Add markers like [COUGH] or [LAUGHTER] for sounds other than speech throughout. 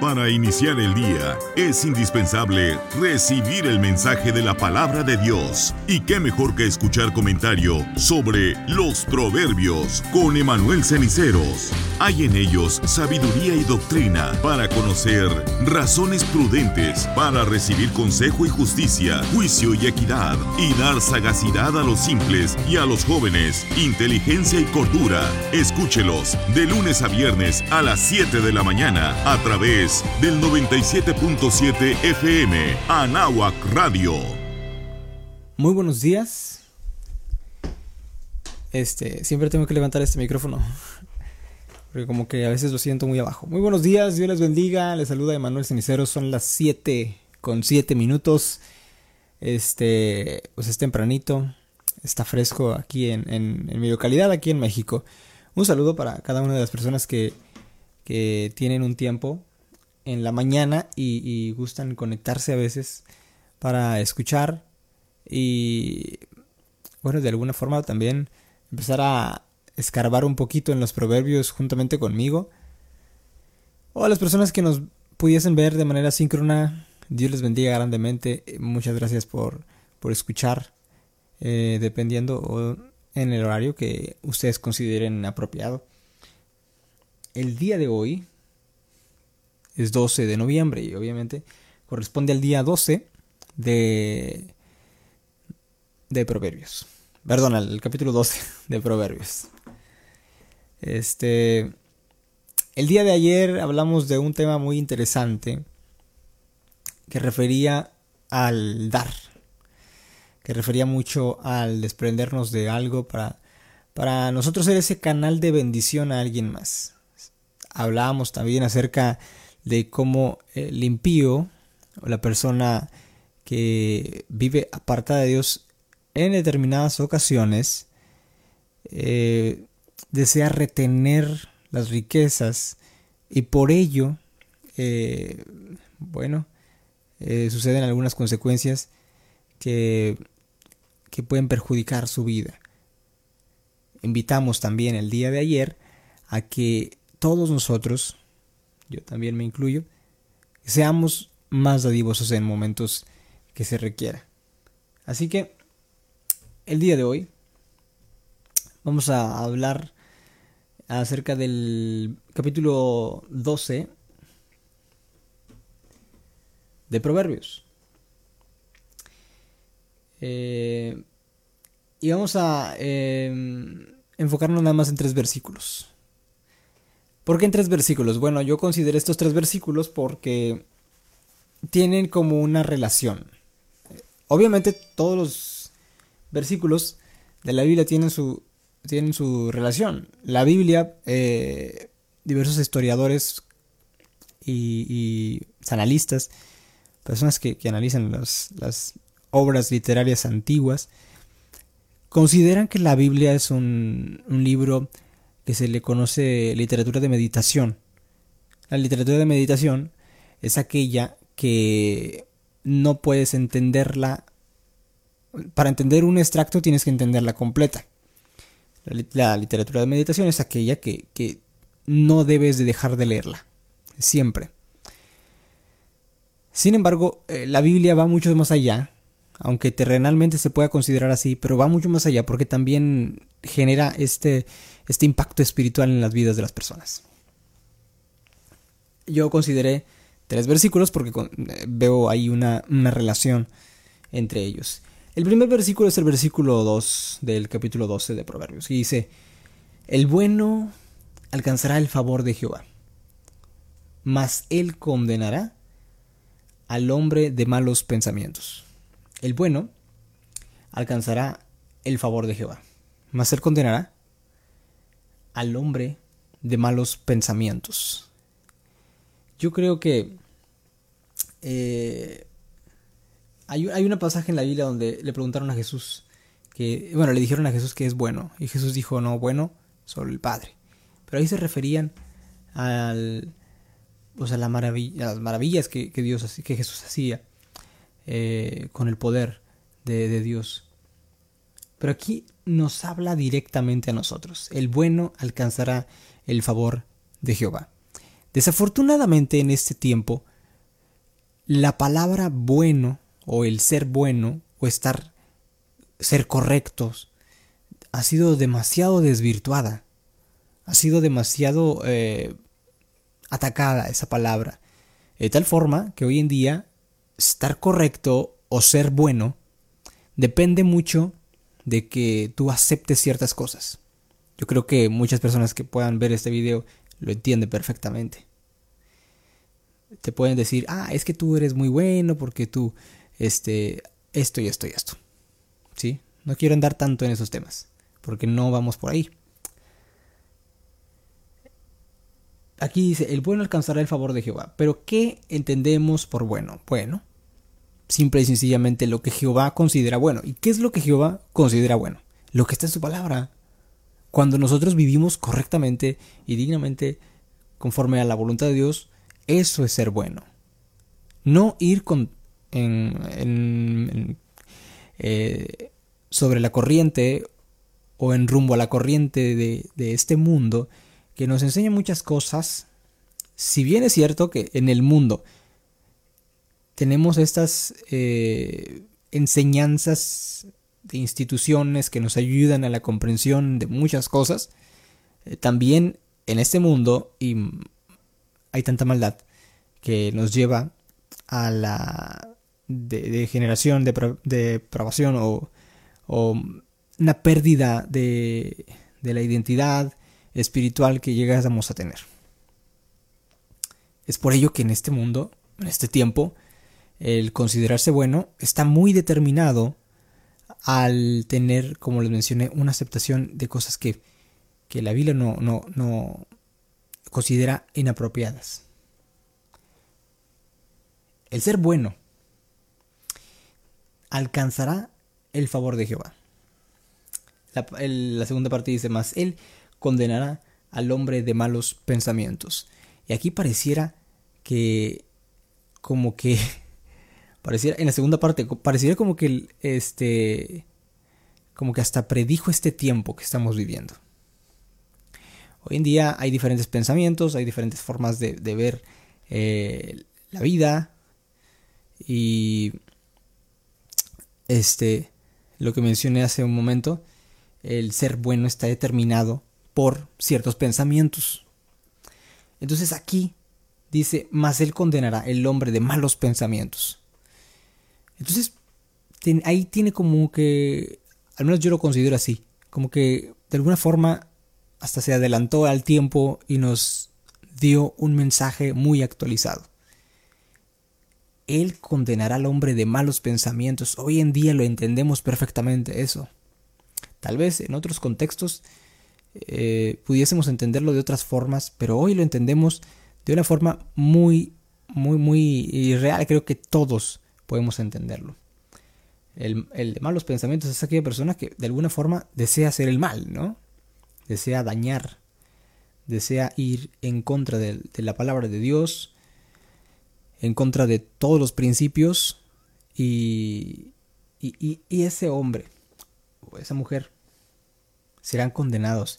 Para iniciar el día es indispensable recibir el mensaje de la palabra de Dios. Y qué mejor que escuchar comentario sobre los proverbios con Emanuel Ceniceros. Hay en ellos sabiduría y doctrina para conocer razones prudentes, para recibir consejo y justicia, juicio y equidad, y dar sagacidad a los simples y a los jóvenes, inteligencia y cordura. Escúchelos de lunes a viernes a las 7 de la mañana a través del 97.7 FM, Anáhuac Radio. Muy buenos días. Este, siempre tengo que levantar este micrófono. Porque como que a veces lo siento muy abajo. Muy buenos días, Dios les bendiga. Les saluda Emanuel Cenicero. Son las 7 con 7 minutos. Este, pues es tempranito. Está fresco aquí en, en mi localidad, aquí en México. Un saludo para cada una de las personas que, que tienen un tiempo en la mañana y, gustan conectarse a veces para escuchar y bueno, de alguna forma también empezar a escarbar un poquito en los proverbios juntamente conmigo. O a las personas que nos pudiesen ver de manera síncrona, Dios les bendiga grandemente. Muchas gracias por, por escuchar, eh, dependiendo en el horario que ustedes consideren apropiado. El día de hoy es 12 de noviembre y obviamente corresponde al día 12 de, de Proverbios. Perdón, al capítulo 12 de Proverbios. Este, el día de ayer hablamos de un tema muy interesante que refería al dar, que refería mucho al desprendernos de algo para, para nosotros ser ese canal de bendición a alguien más. Hablábamos también acerca de cómo el impío o la persona que vive apartada de Dios en determinadas ocasiones eh, desea retener las riquezas y por ello, eh, bueno, eh, suceden algunas consecuencias que, que pueden perjudicar su vida. Invitamos también el día de ayer a que todos nosotros yo también me incluyo, seamos más dadivosos en momentos que se requiera. Así que el día de hoy vamos a hablar acerca del capítulo 12 de Proverbios. Eh, y vamos a em, enfocarnos nada más en tres versículos. ¿Por qué en tres versículos? Bueno, yo consideré estos tres versículos porque tienen como una relación. Obviamente todos los versículos de la Biblia tienen su, tienen su relación. La Biblia, eh, diversos historiadores y, analistas, personas que, analizan las obras literarias antiguas, consideran que la Biblia es un, un libro que se le conoce literatura de meditación. La literatura de meditación es aquella que no puedes entenderla. Para entender un extracto tienes que entenderla completa. La, literatura de meditación es aquella que, que no debes de dejar de leerla. Siempre. Sin embargo, eh, la Biblia va mucho más allá, aunque terrenalmente se pueda considerar así, pero va mucho más allá porque también genera este, este impacto espiritual en las vidas de las personas. Yo consideré tres versículos porque eh, veo ahí una, relación entre ellos. El primer versículo es el versículo 2 del capítulo 12 de Proverbios, y dice, el bueno alcanzará el favor de Jehová, mas él condenará al hombre de malos pensamientos. El bueno alcanzará el favor de Jehová, mas él condenará al hombre de malos pensamientos. Yo creo que eh, hay, hay una pasaje en la Biblia donde le preguntaron a Jesús que, bueno, le dijeron a Jesús que es bueno, y Jesús dijo, no, bueno, solo el Padre. Pero ahí se referían al, pues las maravillas que, que Jesús hacía eh, con el poder de, Dios. Pero aquí nos habla directamente a nosotros. El bueno alcanzará el favor de Jehová. Desafortunadamente en este tiempo, la palabra bueno o el ser bueno o estar ser correctos ha sido demasiado desvirtuada, ha sido demasiado eh, atacada esa palabra, de tal forma que hoy en día estar correcto o ser bueno depende mucho de que tú aceptes ciertas cosas. Yo creo que muchas personas que puedan ver este video lo entienden perfectamente. Te pueden decir, ah, es que tú eres muy bueno porque tú, este, esto y esto y esto. ¿Sí? No quiero andar tanto en esos temas, porque no vamos por ahí. Aquí dice, el bueno alcanzará el favor de Jehová. Pero ¿qué entendemos por bueno? Bueno, simple y sencillamente lo que Jehová considera bueno. ¿Y qué es lo que Jehová considera bueno? Lo que está en su palabra. Cuando nosotros vivimos correctamente y dignamente conforme a la voluntad de Dios, eso es ser bueno. No ir con, en, eh, sobre la corriente o en rumbo a la corriente de, de este mundo que nos enseña muchas cosas. Si bien es cierto que en el mundo tenemos estas eh, enseñanzas de instituciones que nos ayudan a la comprensión de muchas cosas, eh, también en este mundo y hay tanta maldad que nos lleva a la degeneración, de, depravación o, o, una pérdida de, de la identidad espiritual que llegamos a tener. Es por ello que en este mundo, en este tiempo, el considerarse bueno está muy determinado al tener, como les mencioné, una aceptación de cosas que, que la Biblia no, no, no considera inapropiadas. El ser bueno alcanzará el favor de Jehová. La, la, segunda parte dice más, Él condenará al hombre de malos pensamientos. Y aquí pareciera que como que Pareciera, en la segunda parte, pareciera como que este. como que hasta predijo este tiempo que estamos viviendo. Hoy en día hay diferentes pensamientos, hay diferentes formas de, ver eh, la vida. Y. Este. Lo que mencioné hace un momento. El ser bueno está determinado por ciertos pensamientos. Entonces aquí dice, mas él condenará el hombre de malos pensamientos. Entonces, ahí tiene como que, al menos yo lo considero así, como que de alguna forma hasta se adelantó al tiempo y nos dio un mensaje muy actualizado. Él condenará al hombre de malos pensamientos. Hoy en día lo entendemos perfectamente eso. Tal vez en otros contextos eh, pudiésemos entenderlo de otras formas, pero hoy lo entendemos de una forma muy, muy, muy real. Creo que todos podemos entenderlo. El, de malos pensamientos es aquella persona que de alguna forma desea hacer el mal, ¿no? Desea dañar, desea ir en contra de, la palabra de Dios, en contra de todos los principios y, y, y ese hombre o esa mujer serán condenados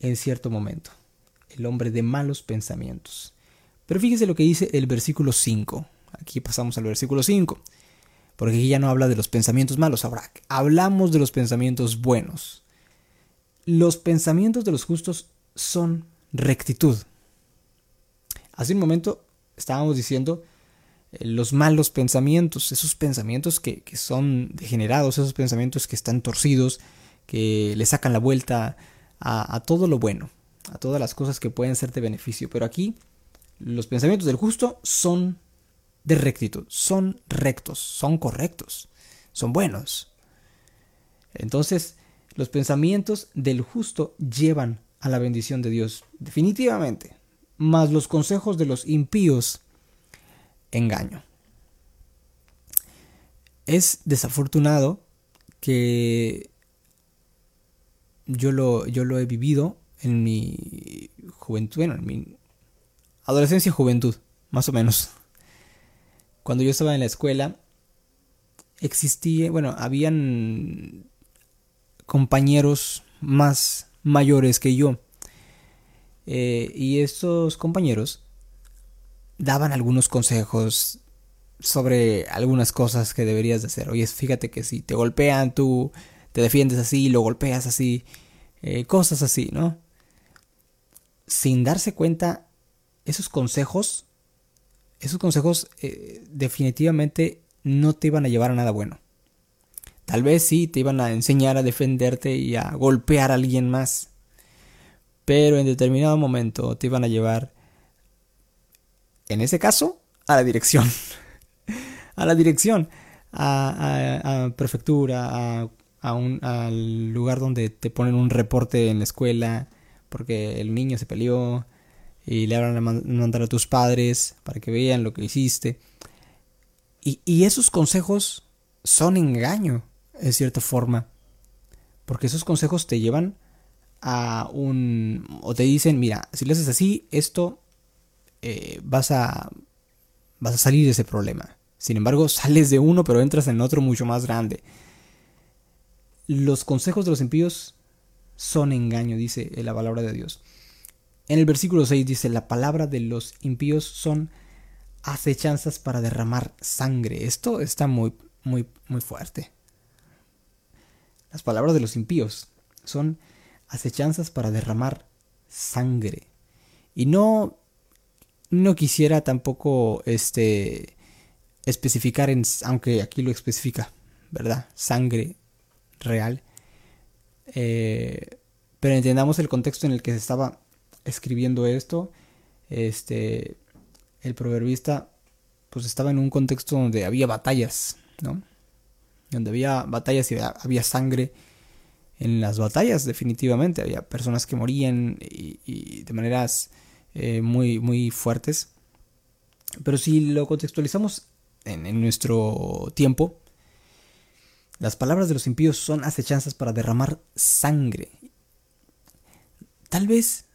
en cierto momento. El hombre de malos pensamientos. Pero fíjese lo que dice el versículo 5. Aquí pasamos al versículo 5, porque aquí ya no habla de los pensamientos malos, ahora hablamos de los pensamientos buenos. Los pensamientos de los justos son rectitud. Hace un momento estábamos diciendo eh, los malos pensamientos, esos pensamientos que, son degenerados, esos pensamientos que están torcidos, que le sacan la vuelta a, a, todo lo bueno, a todas las cosas que pueden ser de beneficio. Pero aquí los pensamientos del justo son de rectitud. Son rectos, son correctos, son buenos. Entonces, los pensamientos del justo llevan a la bendición de Dios, definitivamente. Mas los consejos de los impíos, engaño. Es desafortunado que yo lo, yo lo he vivido en mi juventud, bueno, en mi adolescencia juventud, más o menos cuando yo estaba en la escuela, existía, bueno, habían compañeros más mayores que yo. Eh, y estos compañeros daban algunos consejos sobre algunas cosas que deberías de hacer. Oye, fíjate que si te golpean, tú te defiendes así, lo golpeas así, eh, cosas así, ¿no? Sin darse cuenta, esos consejos, esos consejos eh, definitivamente no te iban a llevar a nada bueno. Tal vez sí te iban a enseñar a defenderte y a golpear a alguien más. Pero en determinado momento te iban a llevar, en ese caso, a la dirección. [LAUGHS] a la dirección, a, prefectura, a, un, al lugar donde te ponen un reporte en la escuela porque el niño se peleó y le van a mandar a tus padres para que vean lo que hiciste. Y, esos consejos son engaño, en cierta forma. Porque esos consejos te llevan a un... o te dicen, mira, si lo haces así, esto eh, vas a... vas a salir de ese problema. Sin embargo, sales de uno, pero entras en otro mucho más grande. Los consejos de los impíos son engaño, dice la palabra de Dios. En el versículo 6 dice, la palabra de los impíos son acechanzas para derramar sangre. Esto está muy, muy, muy fuerte. Las palabras de los impíos son acechanzas para derramar sangre. Y no, no quisiera tampoco, este, especificar aunque aquí lo especifica, ¿verdad? Sangre real. Eh, pero entendamos el contexto en el que se estaba escribiendo esto. Este, el proverbista, pues estaba en un contexto donde había batallas, ¿no? Donde había batallas y había sangre en las batallas, definitivamente. Había personas que morían y, de maneras eh, muy, muy fuertes. Pero si lo contextualizamos en, nuestro tiempo, las palabras de los impíos son acechanzas para derramar sangre. Tal vez,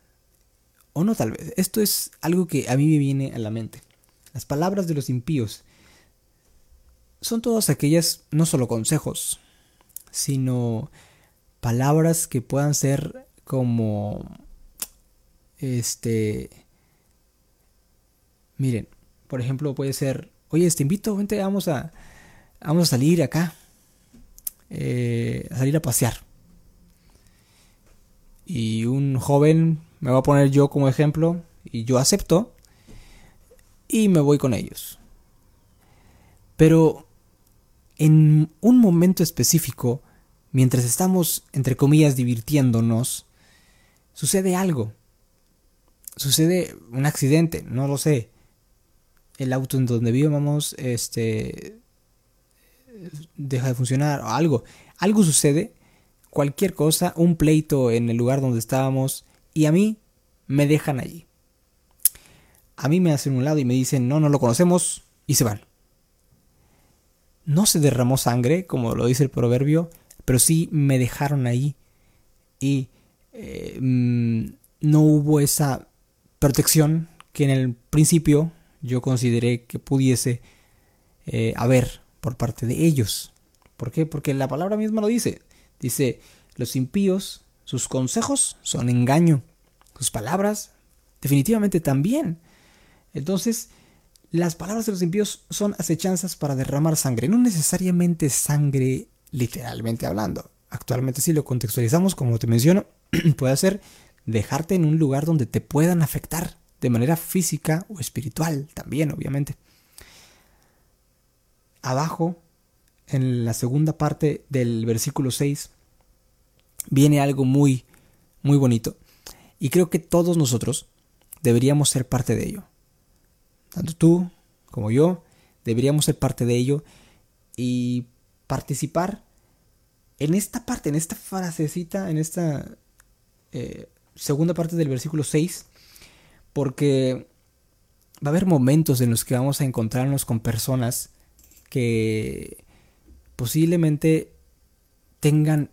o no tal vez, esto es algo que a mí me viene a la mente. Las palabras de los impíos son todas aquellas, no solo consejos, sino palabras que puedan ser como, este, miren, por ejemplo, puede ser oye, te invito, vente, vamos a, vamos a salir acá, eh, a salir a pasear. Y un joven, me va a poner yo como ejemplo, y yo acepto, y me voy con ellos. Pero en un momento específico, mientras estamos, entre comillas, divirtiéndonos, sucede algo. Sucede un accidente, no lo sé el auto en donde vivíamos este deja de funcionar o algo. Algo sucede, cualquier cosa, un pleito en el lugar donde estábamos y a mí me dejan allí. A mí me hacen un lado y me dicen, no, no lo conocemos y se van. No se derramó sangre, como lo dice el proverbio, pero sí me dejaron ahí y eh, mm, no hubo esa protección que en el principio yo consideré que pudiese eh, haber por parte de ellos. ¿Por qué? Porque la palabra misma lo dice. Dice, los impíos, sus consejos son engaño. Sus palabras definitivamente también. Entonces, las palabras de los impíos son acechanzas para derramar sangre. No necesariamente sangre literalmente hablando. Actualmente si lo contextualizamos, como te menciono, [CLEARS THROAT] puede ser dejarte en un lugar donde te puedan afectar de manera física o espiritual también, obviamente. Abajo, en la segunda parte del versículo 6, viene algo muy, muy bonito. Y creo que todos nosotros deberíamos ser parte de ello. Tanto tú como yo deberíamos ser parte de ello y participar en esta parte, en esta frasecita, en esta eh, segunda parte del versículo 6, porque va a haber momentos en los que vamos a encontrarnos con personas que posiblemente tengan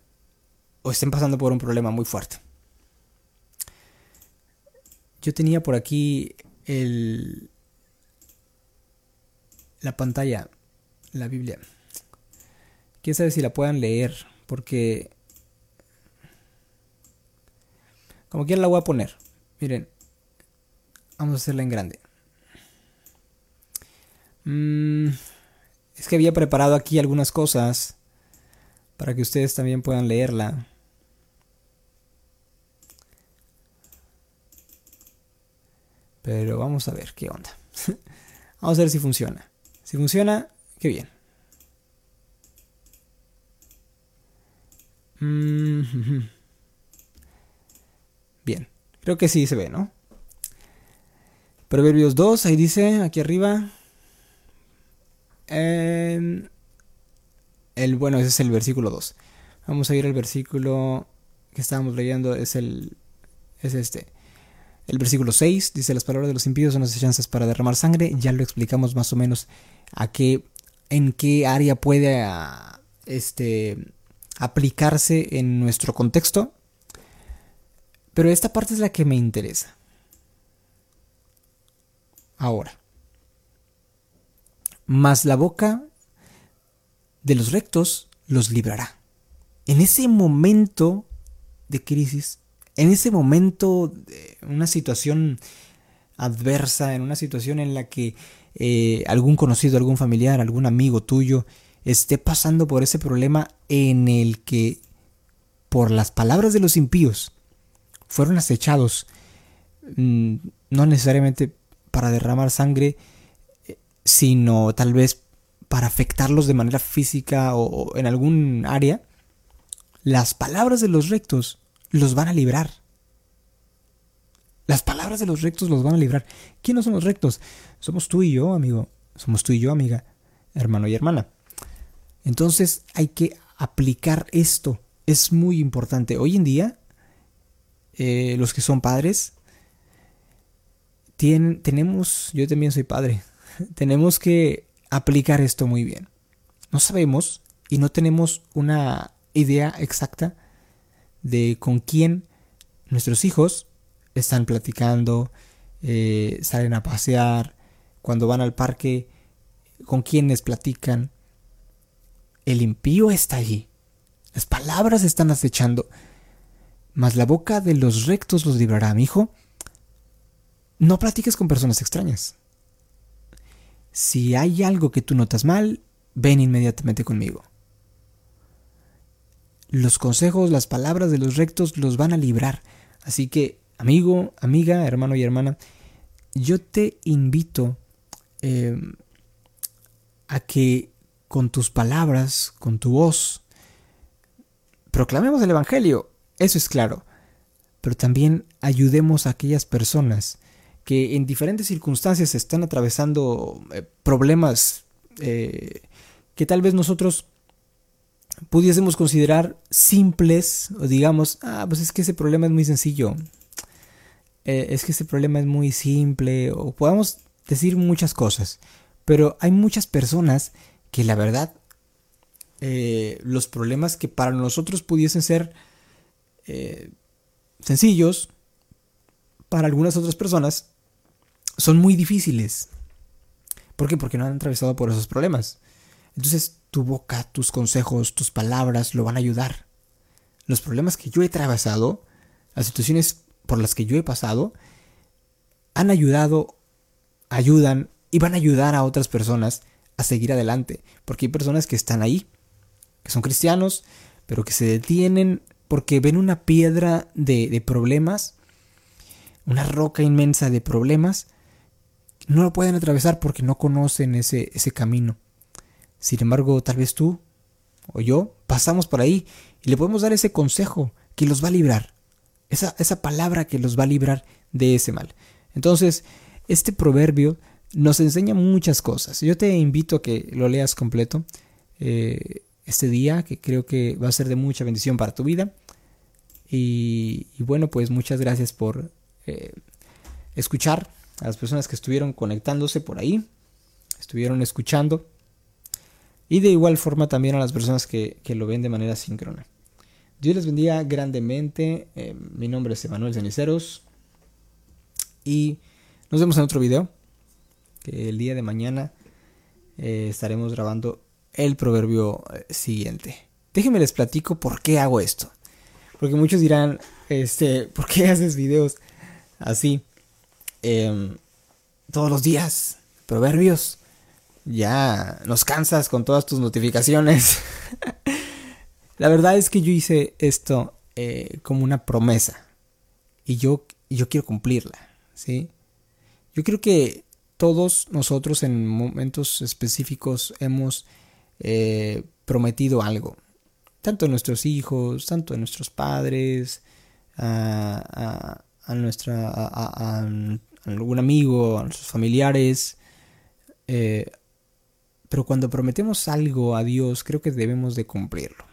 o estén pasando por un problema muy fuerte. Yo tenía por aquí el la pantalla, la Biblia. Quién sabe si la puedan leer, porque como quiera la voy a poner. Miren, Vamos a hacerla en grande. Mm, es que había preparado aquí algunas cosas para que ustedes también puedan leerla. Pero vamos a ver qué onda. [LAUGHS] vamos a ver si funciona. Si funciona, qué bien. Mm, [LAUGHS] bien, creo que sí se ve, ¿no? Proverbios 2, ahí dice, aquí arriba. el, bueno, ese es el versículo 2. Vamos a ir al versículo que estábamos leyendo, es el es este. El versículo 6 dice las palabras de los impíos son las chances para derramar sangre. Ya lo explicamos más o menos a qué en qué área puede ah, este aplicarse en nuestro contexto. Pero esta parte es la que me interesa. Ahora. Mas la boca de los rectos los librará. En ese momento de crisis, en ese momento de una situación adversa, en una situación en la que eh, algún conocido, algún familiar, algún amigo tuyo esté pasando por ese problema en el que, por las palabras de los impíos, fueron acechados, mm, no necesariamente para derramar sangre, eh, sino tal vez para afectarlos de manera física o, en algún área, las palabras de los rectos los van a librar. Las palabras de los rectos los van a librar. ¿Quiénes son los rectos? Somos tú y yo, amigo. Somos tú y yo, amiga, hermano y hermana. Entonces hay que aplicar esto. Es muy importante. Hoy en día, eh, los que son padres, tienen, tenemos, yo también soy padre, [LAUGHS] tenemos que aplicar esto muy bien. No sabemos y no tenemos una idea exacta de con quién nuestros hijos están platicando, eh, salen a pasear, cuando van al parque, con quiénes platican. El impío está allí. Las palabras están acechando. Mas la boca de los rectos los librará, mi hijo. No platiques con personas extrañas. Si hay algo que tú notas mal, ven inmediatamente conmigo. Los consejos, las palabras de los rectos los van a librar. Así que, amigo, amiga, hermano y hermana, yo te invito em, a que con tus palabras, con tu voz, proclamemos el Evangelio, eso es claro, pero también ayudemos a aquellas personas que en diferentes circunstancias están atravesando eh, problemas eh, que tal vez nosotros pudiésemos considerar simples o digamos, ah, pues es que ese problema es muy sencillo, eh, es que ese problema es muy simple o podamos decir muchas cosas, pero hay muchas personas que la verdad eh, los problemas que para nosotros pudiesen ser eh, sencillos, para algunas otras personas son muy difíciles. ¿Por qué? Porque no han atravesado por esos problemas. Entonces tu boca, tus consejos, tus palabras lo van a ayudar. Los problemas que yo he atravesado, las situaciones por las que yo he pasado, han ayudado, ayudan y van a ayudar a otras personas a seguir adelante. Porque hay personas que están ahí, que son cristianos, pero que se detienen porque ven una piedra de, problemas, una roca inmensa de problemas, no lo pueden atravesar porque no conocen ese, ese camino. Sin embargo, tal vez tú o yo pasamos por ahí y le podemos dar ese consejo que los va a librar. Esa, esa palabra que los va a librar de ese mal. Entonces, este proverbio nos enseña muchas cosas. Yo te invito a que lo leas completo eh, este día, que creo que va a ser de mucha bendición para tu vida. Y, bueno, pues muchas gracias por eh, escuchar a las personas que estuvieron conectándose por ahí, estuvieron escuchando. Y de igual forma también a las personas que, lo ven de manera síncrona. Dios les bendiga grandemente. Eh, mi nombre es Emanuel Ceniceros. Y nos vemos en otro video que el día de mañana eh, estaremos grabando el proverbio eh, siguiente. Déjenme les platico por qué hago esto. Porque muchos dirán, este, ¿por qué haces videos así? Em, todos los días, proverbios. Ya nos cansas con todas tus notificaciones. [LAUGHS] la verdad es que yo hice esto eh, como una promesa y yo, yo quiero cumplirla, ¿sí? Yo creo que todos nosotros en momentos específicos hemos eh, prometido algo, tanto a nuestros hijos, tanto a nuestros padres, a, a, nuestra, a, algún amigo, a nuestros familiares. Eh, pero cuando prometemos algo a Dios, creo que debemos de cumplirlo.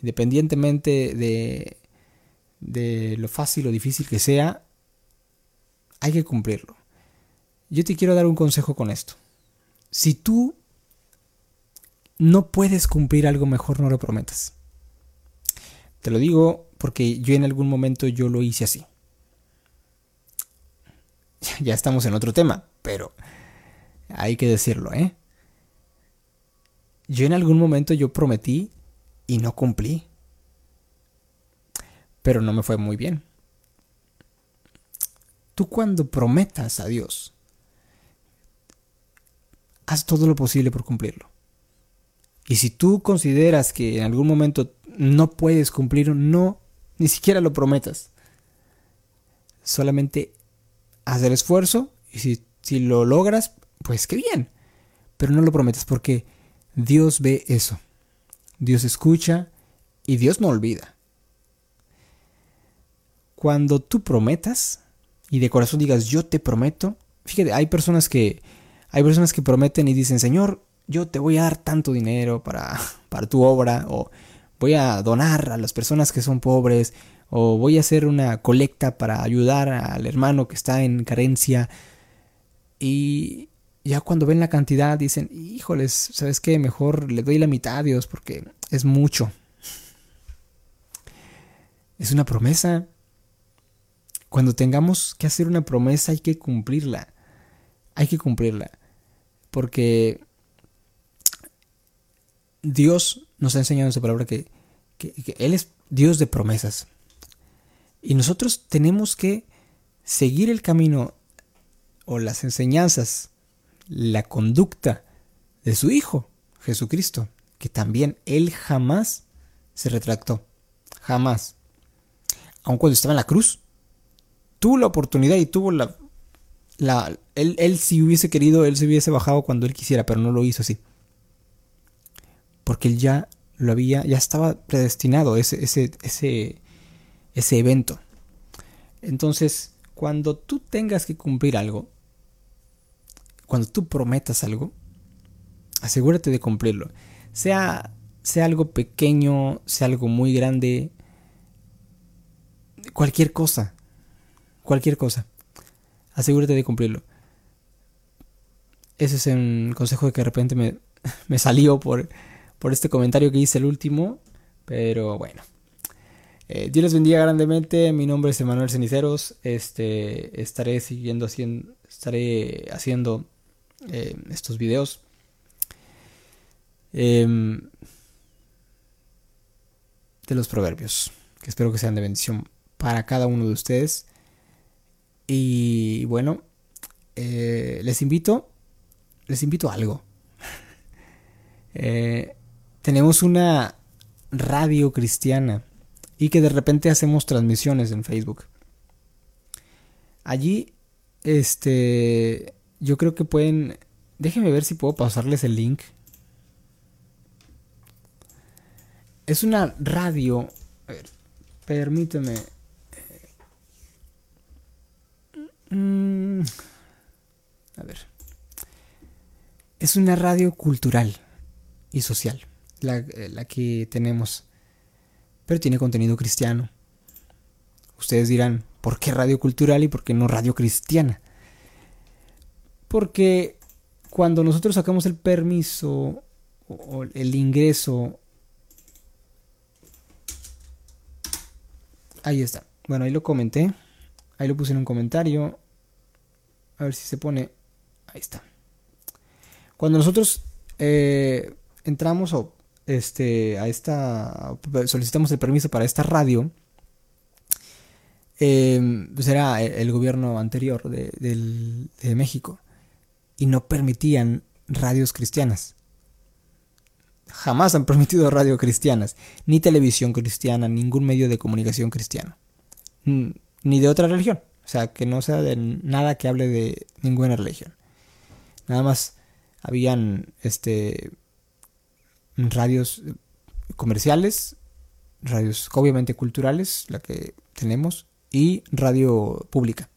Independientemente de, de lo fácil o difícil que sea, hay que cumplirlo. Yo te quiero dar un consejo con esto. Si tú no puedes cumplir algo mejor, no lo prometas. Te lo digo porque yo en algún momento yo lo hice así. [LAUGHS] Ya estamos en otro tema, pero hay que decirlo, ¿eh? Yo en algún momento yo prometí y no cumplí. Pero no me fue muy bien. Tú cuando prometas a Dios, haz todo lo posible por cumplirlo. Y si tú consideras que en algún momento no puedes cumplir, no, ni siquiera lo prometas. Solamente haz el esfuerzo y si, si lo logras, pues qué bien. Pero no lo prometas porque Dios ve eso. Dios escucha y Dios no olvida. Cuando tú prometas y de corazón digas yo te prometo, fíjate, hay personas que hay personas que prometen y dicen, "Señor, yo te voy a dar tanto dinero para [LAUGHS] para tu obra o voy a donar a las personas que son pobres o voy a hacer una colecta para ayudar al hermano que está en carencia." Y ya cuando ven la cantidad dicen, híjoles, ¿sabes qué? Mejor le doy la mitad a Dios porque es mucho. Es una promesa. Cuando tengamos que hacer una promesa hay que cumplirla. Hay que cumplirla. Porque Dios nos ha enseñado en su palabra que, que Él es Dios de promesas. Y nosotros tenemos que seguir el camino o las enseñanzas la conducta de su Hijo, Jesucristo, que también Él jamás se retractó. Jamás. Aun cuando estaba en la cruz, tuvo la oportunidad y tuvo la... él, él si hubiese querido, Él se hubiese bajado cuando Él quisiera, pero no lo hizo así. Porque Él ya lo había, ya estaba predestinado ese, ese, ese, ese evento. Entonces, cuando tú tengas que cumplir algo, cuando tú prometas algo, asegúrate de cumplirlo. Sea, sea algo pequeño, sea algo muy grande, cualquier cosa, cualquier cosa, asegúrate de cumplirlo. Ese es un consejo que de repente me, [LAUGHS] me salió por, por este comentario que hice el último, pero bueno. Eh, Dios les bendiga grandemente. Mi nombre es Emanuel Ceniceros. Este, estaré siguiendo haciendo, estaré haciendo eh, estos videos. Em, de los proverbios, que espero que sean de bendición para cada uno de ustedes. Y bueno, eh, les invito, les invito a algo. [LAUGHS] Eh, tenemos una radio cristiana y que de repente hacemos transmisiones en Facebook. Allí, este, yo creo que pueden... Déjenme ver si puedo pasarles el link. Es una radio... A ver, permíteme. Mm, a ver. Es una radio cultural y social. La, la que tenemos. Pero tiene contenido cristiano. Ustedes dirán, ¿por qué radio cultural y por qué no radio cristiana? Porque cuando nosotros sacamos el permiso o el ingreso, ahí está. Bueno, ahí lo comenté. Ahí lo puse en un comentario. A ver si se pone. Ahí está. Cuando nosotros eh, entramos o este a esta solicitamos el permiso para esta radio eh, pues era el, gobierno anterior de, de México y no permitían radios cristianas. Jamás han permitido radio cristianas, ni televisión cristiana, ningún medio de comunicación cristiano, ni de otra religión. O sea, que no sea de nada que hable de ninguna religión. Nada más habían este radios comerciales, radios obviamente culturales, la que tenemos, y radio pública.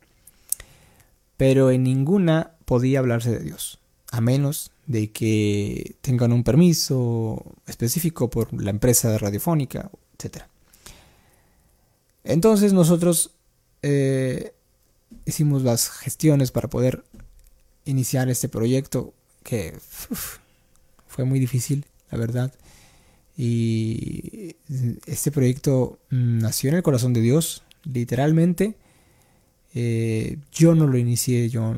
Pero en ninguna podía hablarse de Dios, a menos de que tengan un permiso específico por la empresa radiofónica, etc. Entonces nosotros eh, hicimos las gestiones para poder iniciar este proyecto que fue muy difícil, la verdad. Y este proyecto nació en el corazón de Dios, literalmente. Eh, yo no lo inicié, yo,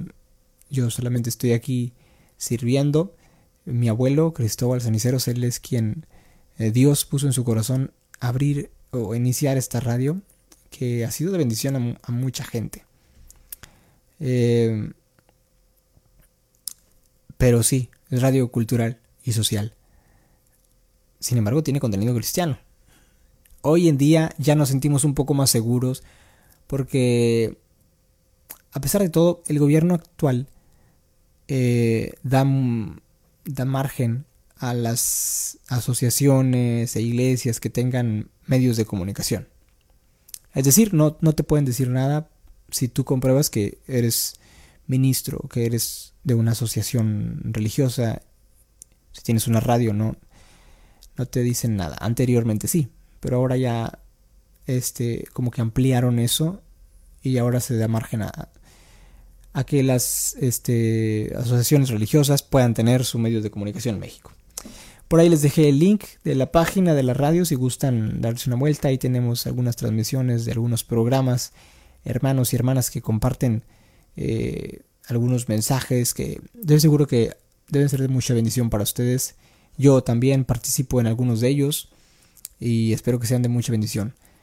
yo solamente estoy aquí sirviendo. Mi abuelo, Cristóbal Saniceros, él es quien eh, Dios puso en su corazón abrir o iniciar esta radio que ha sido de bendición a mucha gente. Eh, pero sí, es radio cultural y social. Sin embargo, tiene contenido cristiano. Hoy en día ya nos sentimos un poco más seguros porque, a pesar de todo, el gobierno actual eh, da, da margen a las asociaciones e iglesias que tengan medios de comunicación. Es decir, no, no te pueden decir nada si tú compruebas que eres ministro, que eres de una asociación religiosa, si tienes una radio, no, no te dicen nada. Anteriormente sí, pero ahora ya este, como que ampliaron eso y ahora se da margen a, a que las este, asociaciones religiosas puedan tener su medio de comunicación en México. Por ahí les dejé el link de la página de la radio si gustan darse una vuelta. Ahí tenemos algunas transmisiones de algunos programas hermanos y hermanas que comparten eh, algunos mensajes que estoy seguro que deben ser de mucha bendición para ustedes. Yo también participo en algunos de ellos y espero que sean de mucha bendición.